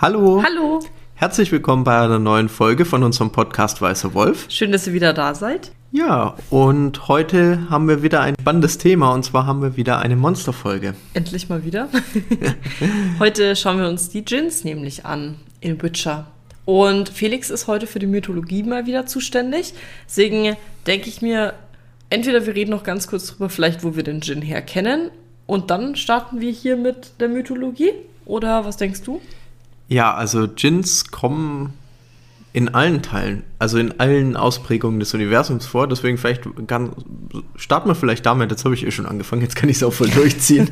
Hallo. Hallo. Herzlich willkommen bei einer neuen Folge von unserem Podcast Weißer Wolf. Schön, dass ihr wieder da seid. Ja, und heute haben wir wieder ein spannendes Thema und zwar haben wir wieder eine Monsterfolge. Endlich mal wieder. heute schauen wir uns die Djinns nämlich an in Witcher. Und Felix ist heute für die Mythologie mal wieder zuständig. Deswegen denke ich mir, entweder wir reden noch ganz kurz drüber, vielleicht wo wir den Djinn herkennen. Und dann starten wir hier mit der Mythologie. Oder was denkst du? Ja, also Djinns kommen in allen Teilen, also in allen Ausprägungen des Universums vor. Deswegen vielleicht kann, starten wir vielleicht damit. Jetzt habe ich eh schon angefangen, jetzt kann ich es auch voll durchziehen.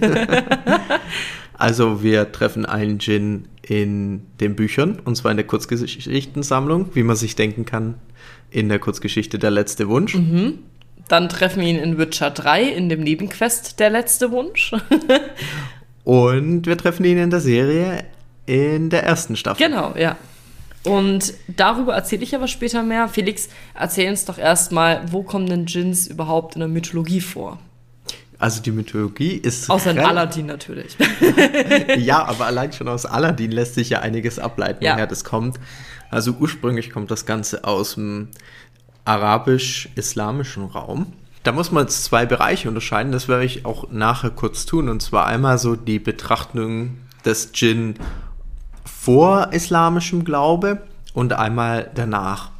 also wir treffen einen Djinn in den Büchern, und zwar in der Kurzgeschichtensammlung, wie man sich denken kann, in der Kurzgeschichte Der letzte Wunsch. Mhm. Dann treffen wir ihn in Witcher 3 in dem Nebenquest Der letzte Wunsch. und wir treffen ihn in der Serie in der ersten Staffel. Genau, ja. Und darüber erzähle ich aber später mehr. Felix, erzähl uns doch erstmal, wo kommen denn Djinns überhaupt in der Mythologie vor? Also die Mythologie ist. Außer in Aladdin natürlich. ja, aber allein schon aus Aladdin lässt sich ja einiges ableiten, ja. woher das kommt. Also ursprünglich kommt das Ganze aus dem arabisch-islamischen Raum. Da muss man jetzt zwei Bereiche unterscheiden, das werde ich auch nachher kurz tun. Und zwar einmal so die Betrachtung des Djinn vor islamischem Glaube und einmal danach.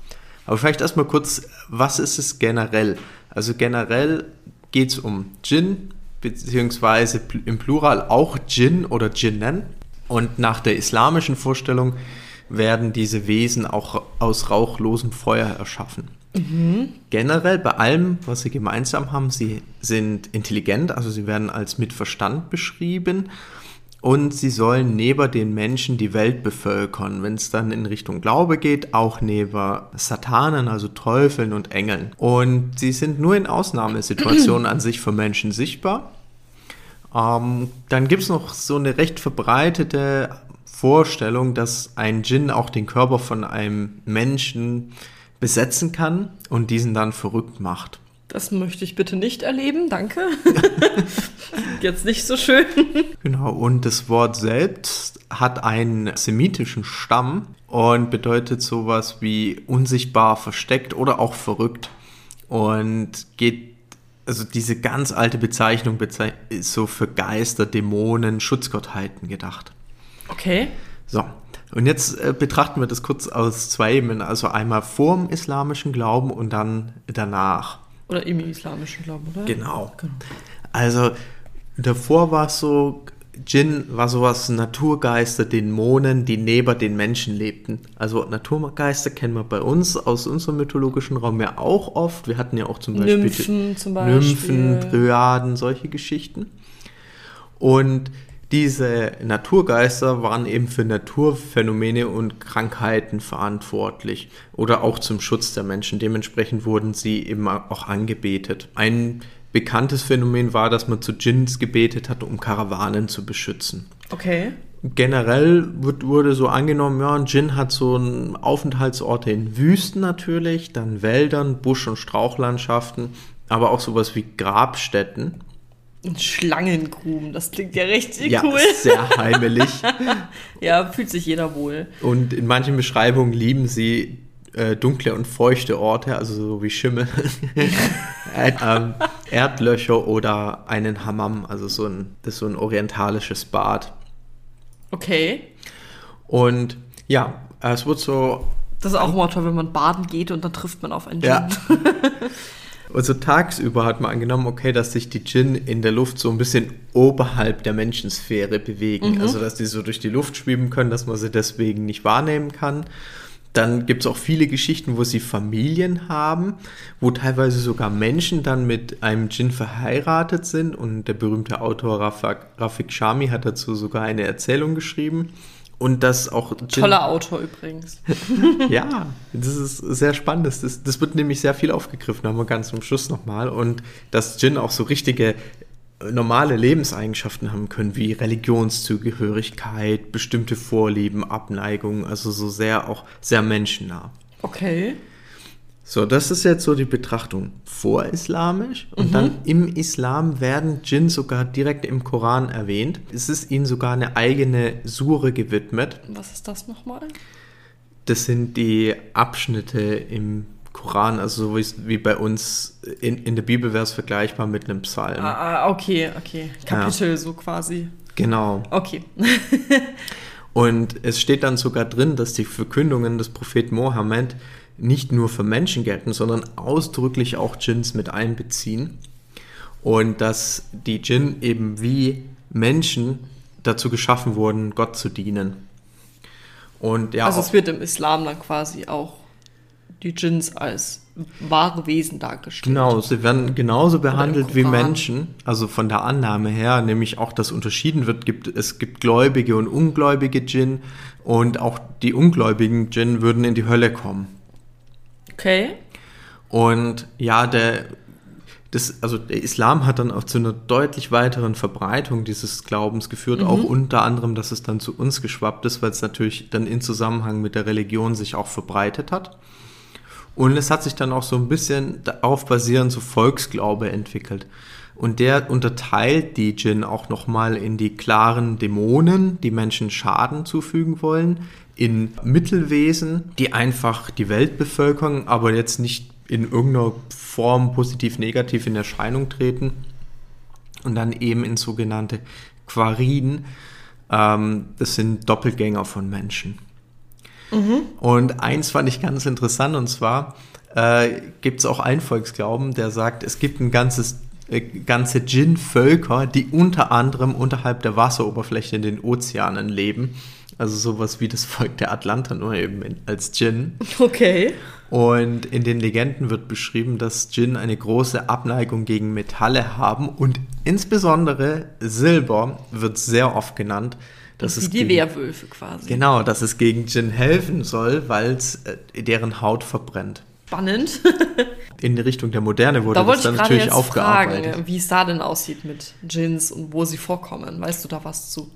Aber vielleicht erstmal kurz, was ist es generell? Also generell geht es um Djinn, beziehungsweise im Plural auch Djinn oder Djinnen. Und nach der islamischen Vorstellung werden diese Wesen auch aus rauchlosem Feuer erschaffen. Mhm. Generell bei allem, was sie gemeinsam haben, sie sind intelligent, also sie werden als mit Verstand beschrieben und sie sollen neben den Menschen die Welt bevölkern, wenn es dann in Richtung Glaube geht, auch neben Satanen, also Teufeln und Engeln. Und sie sind nur in Ausnahmesituationen an sich für Menschen sichtbar. Ähm, dann gibt es noch so eine recht verbreitete Vorstellung, dass ein Djinn auch den Körper von einem Menschen besetzen kann und diesen dann verrückt macht. Das möchte ich bitte nicht erleben, danke. Jetzt nicht so schön. Genau, und das Wort selbst hat einen semitischen Stamm und bedeutet sowas wie unsichtbar, versteckt oder auch verrückt. Und geht, also diese ganz alte Bezeichnung ist so für Geister, Dämonen, Schutzgottheiten gedacht. Okay. So, und jetzt äh, betrachten wir das kurz aus zwei Ebenen, also einmal vor dem islamischen Glauben und dann danach. Oder im islamischen Glauben, oder? Genau. genau. Also davor war es so, Djinn war sowas Naturgeister, Dämonen, die neben den Menschen lebten. Also Naturgeister kennen wir bei uns aus unserem mythologischen Raum ja auch oft. Wir hatten ja auch zum Beispiel Nymphen, zum Beispiel. Nymphen Dryaden, solche Geschichten. Und diese Naturgeister waren eben für Naturphänomene und Krankheiten verantwortlich oder auch zum Schutz der Menschen. Dementsprechend wurden sie eben auch angebetet. Ein bekanntes Phänomen war, dass man zu Djinns gebetet hat, um Karawanen zu beschützen. Okay. Generell wird, wurde so angenommen, ja, ein Djinn hat so einen Aufenthaltsorte in Wüsten natürlich, dann Wäldern, Busch- und Strauchlandschaften, aber auch sowas wie Grabstätten. Schlangengruben, das klingt ja richtig ja, cool. Sehr heimelig. ja, fühlt sich jeder wohl. Und in manchen Beschreibungen lieben sie äh, dunkle und feuchte Orte, also so wie Schimmel, ähm, Erdlöcher oder einen Hammam, also so ein, das ist so ein orientalisches Bad. Okay. Und ja, es wird so. Das ist auch immer toll, wenn man baden geht und dann trifft man auf einen Gin. Ja. Also tagsüber hat man angenommen, okay, dass sich die Djinn in der Luft so ein bisschen oberhalb der Menschensphäre bewegen. Mhm. Also dass die so durch die Luft schweben können, dass man sie deswegen nicht wahrnehmen kann. Dann gibt es auch viele Geschichten, wo sie Familien haben, wo teilweise sogar Menschen dann mit einem Djinn verheiratet sind. Und der berühmte Autor Rafik Shami hat dazu sogar eine Erzählung geschrieben. Und das auch. Toller Autor übrigens. ja, das ist sehr spannend. Das, das wird nämlich sehr viel aufgegriffen, haben wir ganz zum Schluss nochmal. Und dass Jin auch so richtige äh, normale Lebenseigenschaften haben können, wie Religionszugehörigkeit, bestimmte Vorlieben, Abneigungen, also so sehr auch sehr menschennah. Okay. So, das ist jetzt so die Betrachtung vorislamisch. Und Mhm. dann im Islam werden Djinn sogar direkt im Koran erwähnt. Es ist ihnen sogar eine eigene Sure gewidmet. Was ist das nochmal? Das sind die Abschnitte im Koran, also so wie, bei uns in, in der Bibel wäre es vergleichbar mit einem Psalm. Ah, ah, okay, okay. Kapitel so quasi. Genau. Okay. Und es steht dann sogar drin, dass die Verkündungen des Propheten Mohammed nicht nur für Menschen gelten, sondern ausdrücklich auch Djinns mit einbeziehen. Und dass die Djinn eben wie Menschen dazu geschaffen wurden, Gott zu dienen. Und ja, also es wird im Islam dann quasi auch die Djinns als wahre Wesen dargestellt. Genau, sie werden genauso behandelt wie. Menschen, also von der Annahme her, nämlich auch, dass unterschieden wird, gibt, es gibt gläubige und ungläubige Djinn und auch die ungläubigen Djinn würden in die Hölle kommen. Okay. Und ja, der, das, also der Islam hat dann auch zu einer deutlich weiteren Verbreitung dieses Glaubens geführt, auch unter anderem, dass es dann zu uns geschwappt ist, weil es natürlich dann in Zusammenhang mit der Religion sich auch verbreitet hat. Und es hat sich dann auch so ein bisschen darauf basierend so Volksglaube entwickelt. Und der unterteilt die Djinn auch nochmal in die klaren Dämonen, die Menschen Schaden zufügen wollen, in Mittelwesen, die einfach die Welt bevölkern, aber jetzt nicht in irgendeiner Form positiv-negativ in Erscheinung treten. Und dann eben in sogenannte Quarin, ähm, das sind Doppelgänger von Menschen. Und eins fand ich ganz interessant, und zwar äh, gibt es auch einen Volksglauben, der sagt, es gibt ein ganzes, äh, ganze Djinn-Völker, die unter anderem unterhalb der Wasseroberfläche in den Ozeanen leben. Also sowas wie das Volk der Atlanter, nur eben in, als Djinn. Okay. Und in den Legenden wird beschrieben, dass Djinn eine große Abneigung gegen Metalle haben und insbesondere Silber wird sehr oft genannt. Wie es die gegen- Werwölfe quasi. Genau, dass es gegen Djinn helfen soll, weil es äh, deren Haut verbrennt. Spannend. In die Richtung der Moderne wurde Da das dann natürlich jetzt aufgearbeitet. fragen, wie es da denn aussieht mit Djinns und wo sie vorkommen. Weißt du da was zu?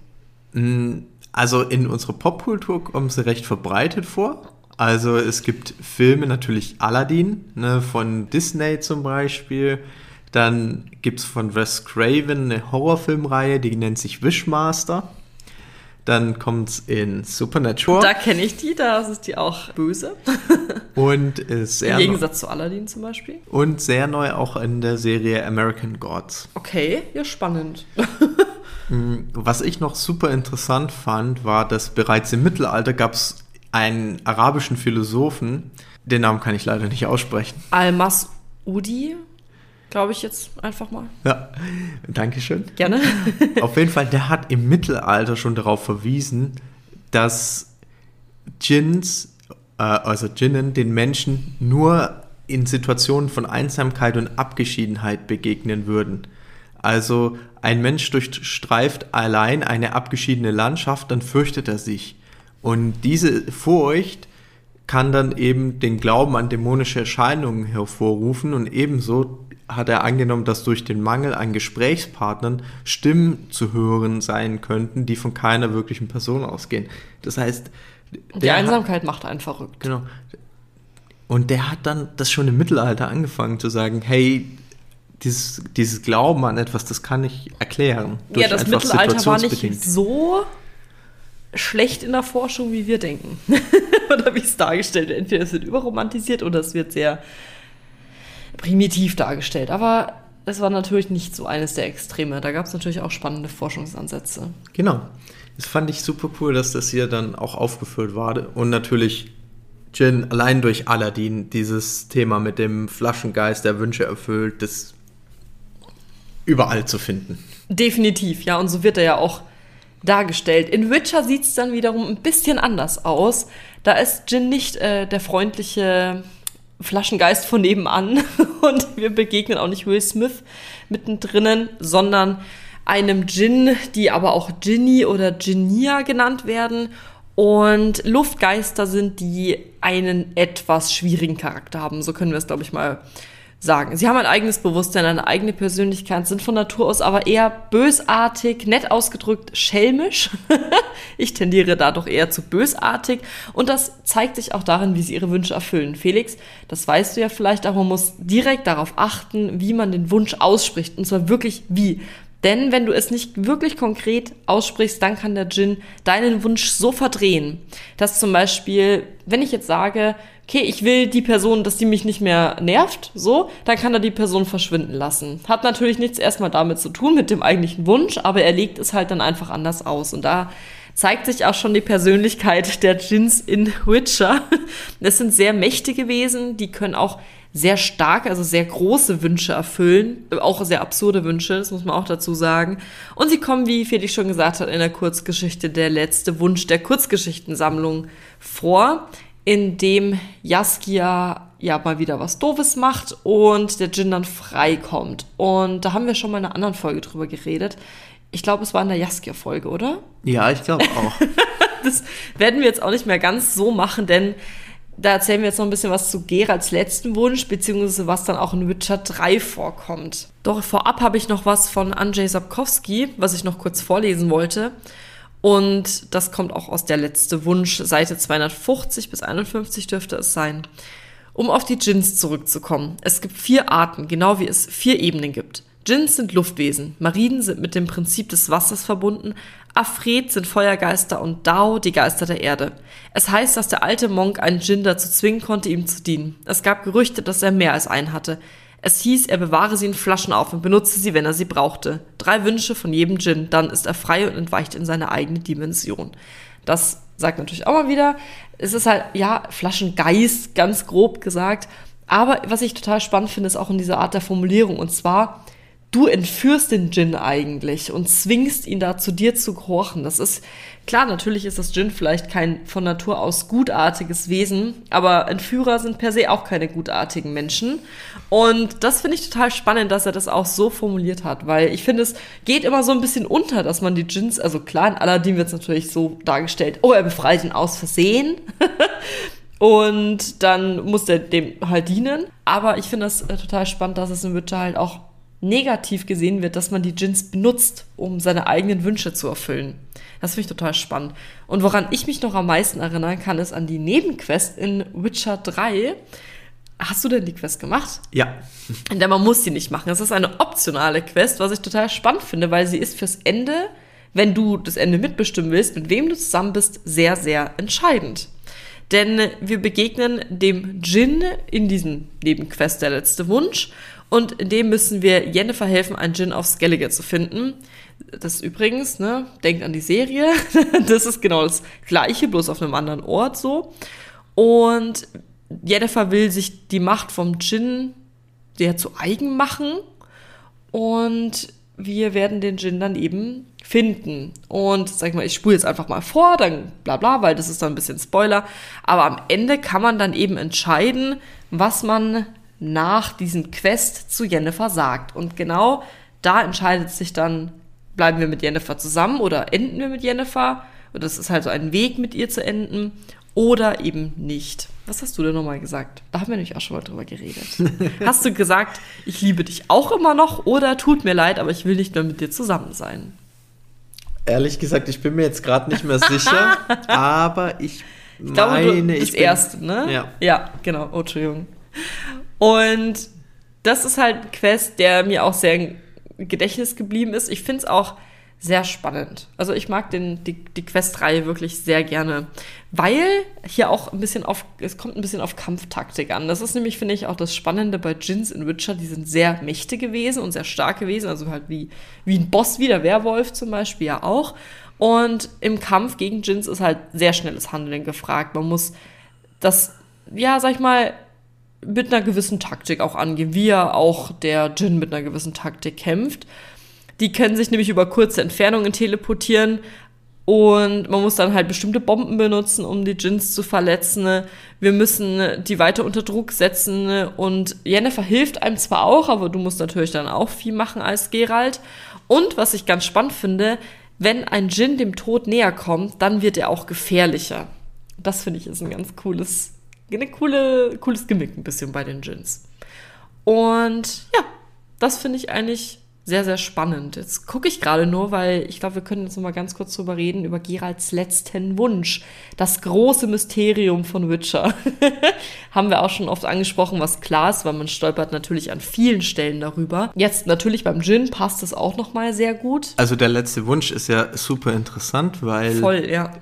Mm, Also in unserer Popkultur kommen sie recht verbreitet vor. Also es gibt Filme, natürlich Aladdin, ne, von Disney zum Beispiel. Dann gibt es von Wes Craven eine Horrorfilmreihe, die nennt sich Wishmaster. Dann kommt es in Supernatural Da kenne ich die, da ist die auch böse. und ist Im sehr, Gegensatz zu Aladdin zum Beispiel. und sehr neu auch in der Serie American Gods. Okay, ja, spannend. Was ich noch super interessant fand, war, dass bereits im Mittelalter gab es einen arabischen Philosophen, den Namen kann ich leider nicht aussprechen. Al-Mas'udi, glaube ich jetzt einfach mal. Ja, Dankeschön. Gerne. Auf jeden Fall, der hat im Mittelalter schon darauf verwiesen, dass Djinns, äh, also Djinnen, den Menschen nur in Situationen von Einsamkeit und Abgeschiedenheit begegnen würden. Also ein Mensch durchstreift allein eine abgeschiedene Landschaft, dann fürchtet er sich. Und diese Furcht kann dann eben den Glauben an dämonische Erscheinungen hervorrufen und ebenso hat er angenommen, dass durch den Mangel an Gesprächspartnern Stimmen zu hören sein könnten, die von keiner wirklichen Person ausgehen. Das heißt, Die der hat- Einsamkeit macht einen verrückt. Genau. Und der hat dann das schon im Mittelalter angefangen zu sagen, hey, dieses, dieses Glauben an etwas, das kann ich erklären. Ja, das Mittelalter war nicht so schlecht in der Forschung, wie wir denken. oder wie es dargestellt wird. Entweder es wird überromantisiert oder es wird sehr primitiv dargestellt. Aber es war natürlich nicht so eines der Extreme. Da gab es natürlich auch spannende Forschungsansätze. Genau. Das fand ich super cool, dass das hier dann auch aufgeführt war. Und natürlich Jin allein durch Aladdin, dieses Thema mit dem Flaschengeist, der Wünsche erfüllt, das überall zu finden. Definitiv, ja. Und so wird er ja auch dargestellt. In Witcher sieht es dann wiederum ein bisschen anders aus. Da ist Jin nicht äh, der freundliche Flaschengeist von nebenan und wir begegnen auch nicht Will Smith mittendrin, sondern einem Djinn, die aber auch Ginny oder Ginia genannt werden. Und Luftgeister sind, die einen etwas schwierigen Charakter haben. So können wir es, glaube ich, mal sagen. Sie haben ein eigenes Bewusstsein, eine eigene Persönlichkeit, sind von Natur aus aber eher bösartig, nett ausgedrückt, schelmisch. ich tendiere da doch eher zu bösartig und das zeigt sich auch darin, wie sie ihre Wünsche erfüllen. Felix, das weißt du ja vielleicht, aber man muss direkt darauf achten, wie man den Wunsch ausspricht und zwar wirklich wie. Denn wenn du es nicht wirklich konkret aussprichst, dann kann der Djinn deinen Wunsch so verdrehen, dass zum Beispiel, wenn ich jetzt sage, okay, ich will die Person, dass die mich nicht mehr nervt, so, dann kann er die Person verschwinden lassen. Hat natürlich nichts erstmal damit zu tun, mit dem eigentlichen Wunsch, aber er legt es halt dann einfach anders aus. Und da zeigt sich auch schon die Persönlichkeit der Djinns in Witcher. Es sind sehr mächtige Wesen, die können auch sehr stark, also sehr große Wünsche erfüllen, auch sehr absurde Wünsche, das muss man auch dazu sagen. Und sie kommen, wie Felix schon gesagt hat, in der Kurzgeschichte Der letzte Wunsch der Kurzgeschichtensammlung vor, in dem Jaskia ja mal wieder was Doofes macht und der Djinn dann freikommt. Und da haben wir schon mal in einer anderen Folge drüber geredet. Ich glaube, es war in der Jaskia-Folge, oder? Ja, ich glaube auch. das werden wir jetzt auch nicht mehr ganz so machen, denn da erzählen wir jetzt noch ein bisschen was zu Geralds letzten Wunsch, beziehungsweise was dann auch in Witcher 3 vorkommt. Doch vorab habe ich noch was von Andrzej Sapkowski, was ich noch kurz vorlesen wollte. Und das kommt auch aus der letzte Wunsch, Seite 250 bis 51 dürfte es sein. Um auf die Djinns zurückzukommen. Es gibt vier Arten, genau wie es vier Ebenen gibt. Djinns sind Luftwesen, Mariden sind mit dem Prinzip des Wassers verbunden, Afred sind Feuergeister und Dao die Geister der Erde. Es heißt, dass der alte Monk einen Djinn dazu zwingen konnte, ihm zu dienen. Es gab Gerüchte, dass er mehr als einen hatte. Es hieß, er bewahre sie in Flaschen auf und benutze sie, wenn er sie brauchte. Drei Wünsche von jedem Djinn, dann ist er frei und entweicht in seine eigene Dimension. Das sagt natürlich auch mal wieder, es ist halt, ja, Flaschengeist, ganz grob gesagt. Aber was ich total spannend finde, ist auch in dieser Art der Formulierung. Und zwar, du entführst den Djinn eigentlich und zwingst ihn da zu dir zu gehorchen. Das ist klar, natürlich ist das Djinn vielleicht kein von Natur aus gutartiges Wesen, aber Entführer sind per se auch keine gutartigen Menschen. Und das finde ich total spannend, dass er das auch so formuliert hat, weil ich finde, es geht immer so ein bisschen unter, dass man die Djinns, also klar, in Aladdin wird es natürlich so dargestellt, oh, er befreit ihn aus Versehen. Und dann muss der dem halt dienen. Aber ich finde das äh, total spannend, dass es in Witcher halt auch negativ gesehen wird, dass man die Djinns benutzt, um seine eigenen Wünsche zu erfüllen. Das finde ich total spannend. Und woran ich mich noch am meisten erinnern kann, ist an die Nebenquest in Witcher 3. Hast du denn die Quest gemacht? Ja. Denn man muss sie nicht machen. Es ist eine optionale Quest, was ich total spannend finde, weil sie ist fürs Ende, wenn du das Ende mitbestimmen willst, mit wem du zusammen bist, sehr, sehr entscheidend. Denn wir begegnen dem Djinn in diesem Nebenquest der letzte Wunsch und in dem müssen wir Jennifer helfen, einen Gin auf Skellige zu finden. Das übrigens, ne, denkt an die Serie. das ist genau das Gleiche, bloß auf einem anderen Ort so. Und Jennifer will sich die Macht vom Gin der zu eigen machen. Und wir werden den Gin dann eben finden. Und sag ich mal, ich spule jetzt einfach mal vor, dann bla bla, weil das ist dann ein bisschen Spoiler. Aber am Ende kann man dann eben entscheiden, was man nach diesem Quest zu Jennifer sagt. Und genau da entscheidet sich dann, bleiben wir mit Jennifer zusammen oder enden wir mit Jennifer? Und das ist halt so ein Weg, mit ihr zu enden oder eben nicht. Was hast du denn nochmal gesagt? Da haben wir nämlich auch schon mal drüber geredet. hast du gesagt, ich liebe dich auch immer noch oder tut mir leid, aber ich will nicht mehr mit dir zusammen sein? Ehrlich gesagt, ich bin mir jetzt gerade nicht mehr sicher, aber ich, ich glaube, meine, du, das ich erste, ne? Ja. Ja, genau. Oh, Entschuldigung. Und das ist halt ein Quest, der mir auch sehr im Gedächtnis geblieben ist. Ich finde es auch sehr spannend. Also ich mag den, die, die Quest-Reihe wirklich sehr gerne, weil hier auch ein bisschen auf, es kommt ein bisschen auf Kampftaktik an. Das ist nämlich, finde ich, auch das Spannende bei Jins in Witcher. Die sind sehr mächtige Wesen und sehr starke Wesen, also halt wie, wie ein Boss, wie der Werwolf zum Beispiel ja auch. Und im Kampf gegen Jins ist halt sehr schnelles Handeln gefragt. Man muss das, ja, sag ich mal, mit einer gewissen Taktik auch angehen, wie ja auch der Jin mit einer gewissen Taktik kämpft. Die können sich nämlich über kurze Entfernungen teleportieren und man muss dann halt bestimmte Bomben benutzen, um die Jins zu verletzen. Wir müssen die weiter unter Druck setzen und Jennifer hilft einem zwar auch, aber du musst natürlich dann auch viel machen als Geralt. Und was ich ganz spannend finde, wenn ein Jin dem Tod näher kommt, dann wird er auch gefährlicher. Das finde ich ist ein ganz cooles eine coole, cooles Gimmick ein bisschen bei den Gins. Und ja, das finde ich eigentlich sehr, sehr spannend. Jetzt gucke ich gerade nur, weil ich glaube, wir können jetzt noch mal ganz kurz drüber reden, über Geralds letzten Wunsch. Das große Mysterium von Witcher. Haben wir auch schon oft angesprochen, was klar ist, weil man stolpert natürlich an vielen Stellen darüber. Jetzt natürlich beim Gin passt es auch noch mal sehr gut. Also der letzte Wunsch ist ja super interessant, weil Voll, ja.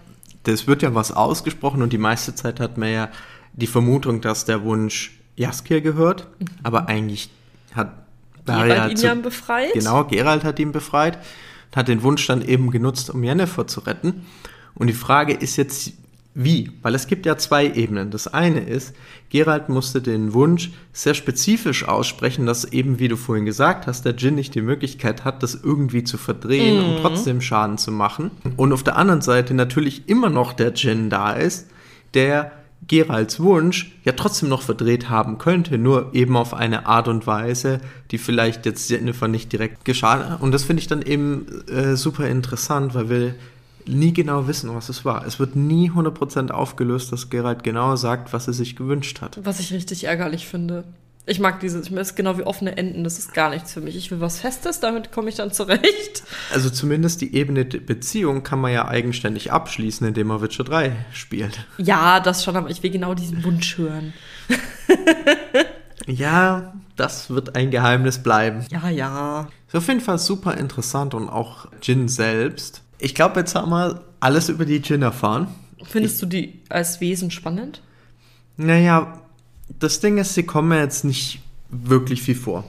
das wird ja was ausgesprochen und die meiste Zeit hat man ja die Vermutung, dass der Wunsch Jaskier gehört, aber eigentlich hat Geralt Arya ihn zu- ja befreit. Genau, Geralt hat ihn befreit und hat den Wunsch dann eben genutzt, um Yennefer zu retten. Und die Frage ist jetzt, wie? Weil es gibt ja zwei Ebenen. Das eine ist, Geralt musste den Wunsch sehr spezifisch aussprechen, dass eben, wie du vorhin gesagt hast, der Djinn nicht die Möglichkeit hat, das irgendwie zu verdrehen und trotzdem Schaden zu machen. Und auf der anderen Seite natürlich immer noch der Djinn da ist, der Geralds Wunsch ja trotzdem noch verdreht haben könnte, nur eben auf eine Art und Weise, die vielleicht jetzt Jennifer nicht direkt geschadet hat. Und das finde ich dann eben äh, super interessant, weil wir nie genau wissen, was es war. Es wird nie 100% aufgelöst, dass Geralt genau sagt, was er sich gewünscht hat. Was ich richtig ärgerlich finde. Ich mag dieses, ich ist genau wie offene Enden, das ist gar nichts für mich. Ich will was Festes, damit komme ich dann zurecht. Also zumindest die Ebene der Beziehung kann man ja eigenständig abschließen, indem man Witcher 3 spielt. Ja, das schon, aber ich will genau diesen Wunsch hören. Ja, das wird ein Geheimnis bleiben. Ja, ja. Ist auf jeden Fall super interessant und auch Jin selbst. Ich glaube, jetzt haben wir alles über die Jin erfahren. Findest du die als Wesen spannend? Naja, das Ding ist, sie kommen jetzt nicht wirklich viel vor.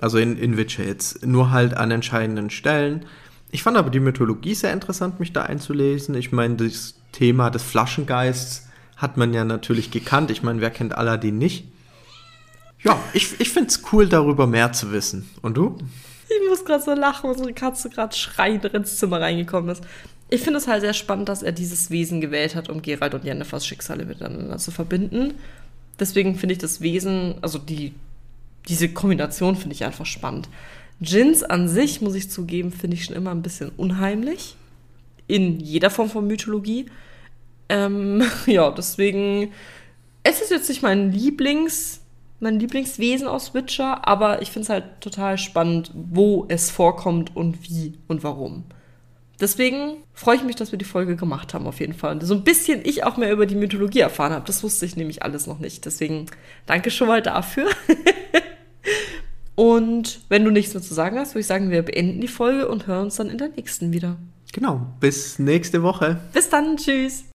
Also in, in Witcher jetzt. Nur halt an entscheidenden Stellen. Ich fand aber die Mythologie sehr interessant, mich da einzulesen. Ich meine, das Thema des Flaschengeists hat man ja natürlich gekannt. Ich meine, wer kennt Aladdin nicht? Ja, ich, ich finde es cool, darüber mehr zu wissen. Und du? Ich muss gerade so lachen, unsere Katze gerade schreiend ins Zimmer reingekommen ist. Ich finde es halt sehr spannend, dass er dieses Wesen gewählt hat, um Geralt und Jennifers Schicksale miteinander zu verbinden. Deswegen finde ich das Wesen, also die, diese Kombination finde ich einfach spannend. Djinns an sich, muss ich zugeben, finde ich schon immer ein bisschen unheimlich. In jeder Form von Mythologie. Ähm, ja, deswegen, es ist jetzt nicht mein Lieblings, mein Lieblingswesen aus Witcher, aber ich finde es halt total spannend, wo es vorkommt und wie und warum. Deswegen freue ich mich, dass wir die Folge gemacht haben, auf jeden Fall. Und so ein bisschen ich auch mehr über die Mythologie erfahren habe. Das wusste ich nämlich alles noch nicht. Deswegen danke schon mal dafür. und wenn du nichts mehr zu sagen hast, würde ich sagen, wir beenden die Folge und hören uns dann in der nächsten wieder. Genau, bis nächste Woche. Bis dann, tschüss.